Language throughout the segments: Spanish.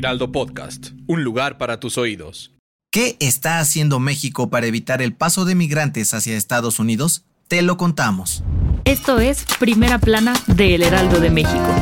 Heraldo Podcast, un lugar para tus oídos. ¿Qué está haciendo México para evitar el paso de migrantes hacia Estados Unidos? Te lo contamos. Esto es Primera Plana de El Heraldo de México.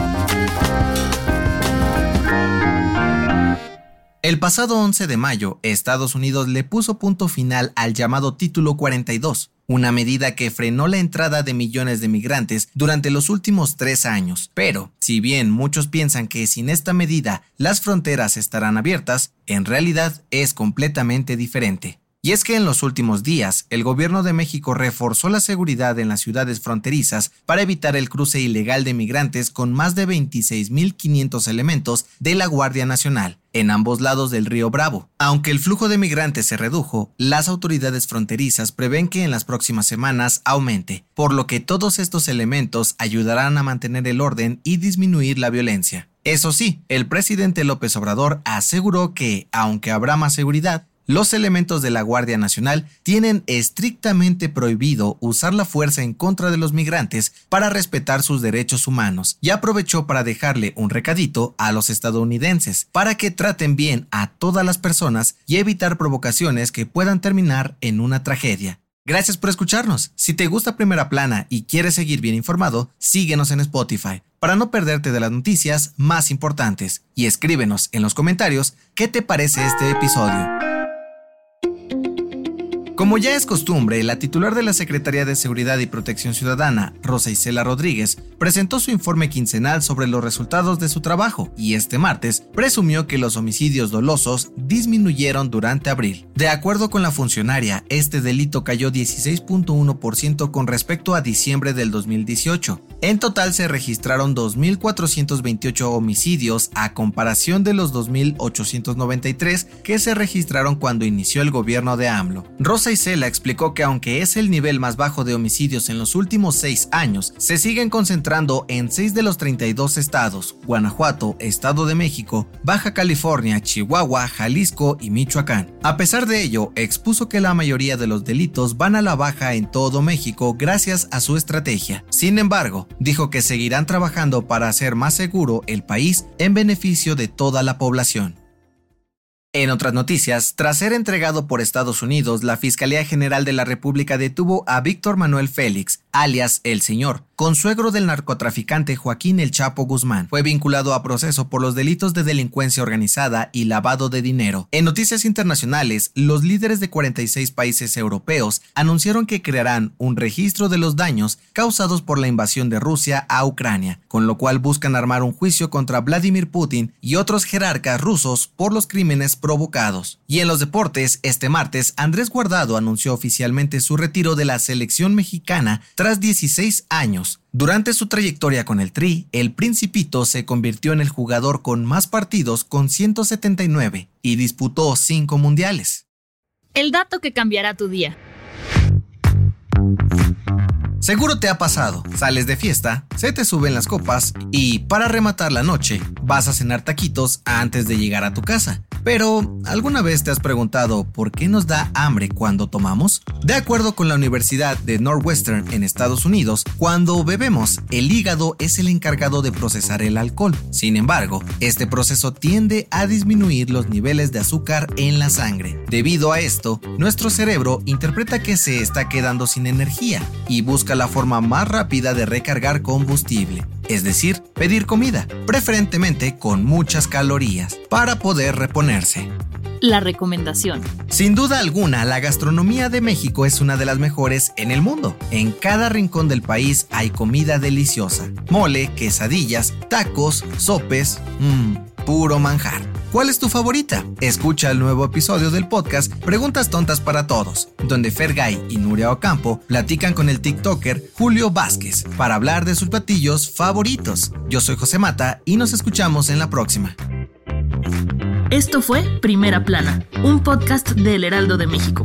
El pasado 11 de mayo, Estados Unidos le puso punto final al llamado Título 42, una medida que frenó la entrada de millones de migrantes durante los últimos tres años. Pero, si bien muchos piensan que sin esta medida las fronteras estarán abiertas, en realidad es completamente diferente. Y es que en los últimos días, el gobierno de México reforzó la seguridad en las ciudades fronterizas para evitar el cruce ilegal de migrantes con más de 26.500 elementos de la Guardia Nacional en ambos lados del río Bravo. Aunque el flujo de migrantes se redujo, las autoridades fronterizas prevén que en las próximas semanas aumente, por lo que todos estos elementos ayudarán a mantener el orden y disminuir la violencia. Eso sí, el presidente López Obrador aseguró que, aunque habrá más seguridad, los elementos de la Guardia Nacional tienen estrictamente prohibido usar la fuerza en contra de los migrantes para respetar sus derechos humanos y aprovechó para dejarle un recadito a los estadounidenses para que traten bien a todas las personas y evitar provocaciones que puedan terminar en una tragedia. Gracias por escucharnos. Si te gusta Primera Plana y quieres seguir bien informado, síguenos en Spotify para no perderte de las noticias más importantes y escríbenos en los comentarios qué te parece este episodio. Como ya es costumbre, la titular de la Secretaría de Seguridad y Protección Ciudadana, Rosa Isela Rodríguez, presentó su informe quincenal sobre los resultados de su trabajo y este martes presumió que los homicidios dolosos disminuyeron durante abril. De acuerdo con la funcionaria, este delito cayó 16.1% con respecto a diciembre del 2018. En total se registraron 2.428 homicidios a comparación de los 2.893 que se registraron cuando inició el gobierno de AMLO. Rosa Isela explicó que aunque es el nivel más bajo de homicidios en los últimos seis años, se siguen concentrando en seis de los 32 estados, Guanajuato, Estado de México, Baja California, Chihuahua, Jalisco y Michoacán. A pesar de ello, expuso que la mayoría de los delitos van a la baja en todo México gracias a su estrategia. Sin embargo, dijo que seguirán trabajando para hacer más seguro el país en beneficio de toda la población. En otras noticias, tras ser entregado por Estados Unidos, la Fiscalía General de la República detuvo a Víctor Manuel Félix, alias El Señor, consuegro del narcotraficante Joaquín El Chapo Guzmán. Fue vinculado a proceso por los delitos de delincuencia organizada y lavado de dinero. En noticias internacionales, los líderes de 46 países europeos anunciaron que crearán un registro de los daños causados por la invasión de Rusia a Ucrania, con lo cual buscan armar un juicio contra Vladimir Putin y otros jerarcas rusos por los crímenes provocados. Y en los deportes, este martes, Andrés Guardado anunció oficialmente su retiro de la selección mexicana tras 16 años. Durante su trayectoria con el Tri, el Principito se convirtió en el jugador con más partidos con 179 y disputó 5 mundiales. El dato que cambiará tu día. Seguro te ha pasado, sales de fiesta, se te suben las copas y para rematar la noche vas a cenar taquitos antes de llegar a tu casa. Pero, ¿alguna vez te has preguntado por qué nos da hambre cuando tomamos? De acuerdo con la Universidad de Northwestern en Estados Unidos, cuando bebemos, el hígado es el encargado de procesar el alcohol. Sin embargo, este proceso tiende a disminuir los niveles de azúcar en la sangre. Debido a esto, nuestro cerebro interpreta que se está quedando sin energía y busca la forma más rápida de recargar combustible es decir, pedir comida, preferentemente con muchas calorías, para poder reponerse. La recomendación. Sin duda alguna, la gastronomía de México es una de las mejores en el mundo. En cada rincón del país hay comida deliciosa. Mole, quesadillas, tacos, sopes, mmm, puro manjar. ¿Cuál es tu favorita? Escucha el nuevo episodio del podcast Preguntas Tontas para Todos, donde Fergay y Nuria Ocampo platican con el TikToker Julio Vázquez para hablar de sus platillos favoritos. Yo soy José Mata y nos escuchamos en la próxima. Esto fue Primera Plana, un podcast del Heraldo de México.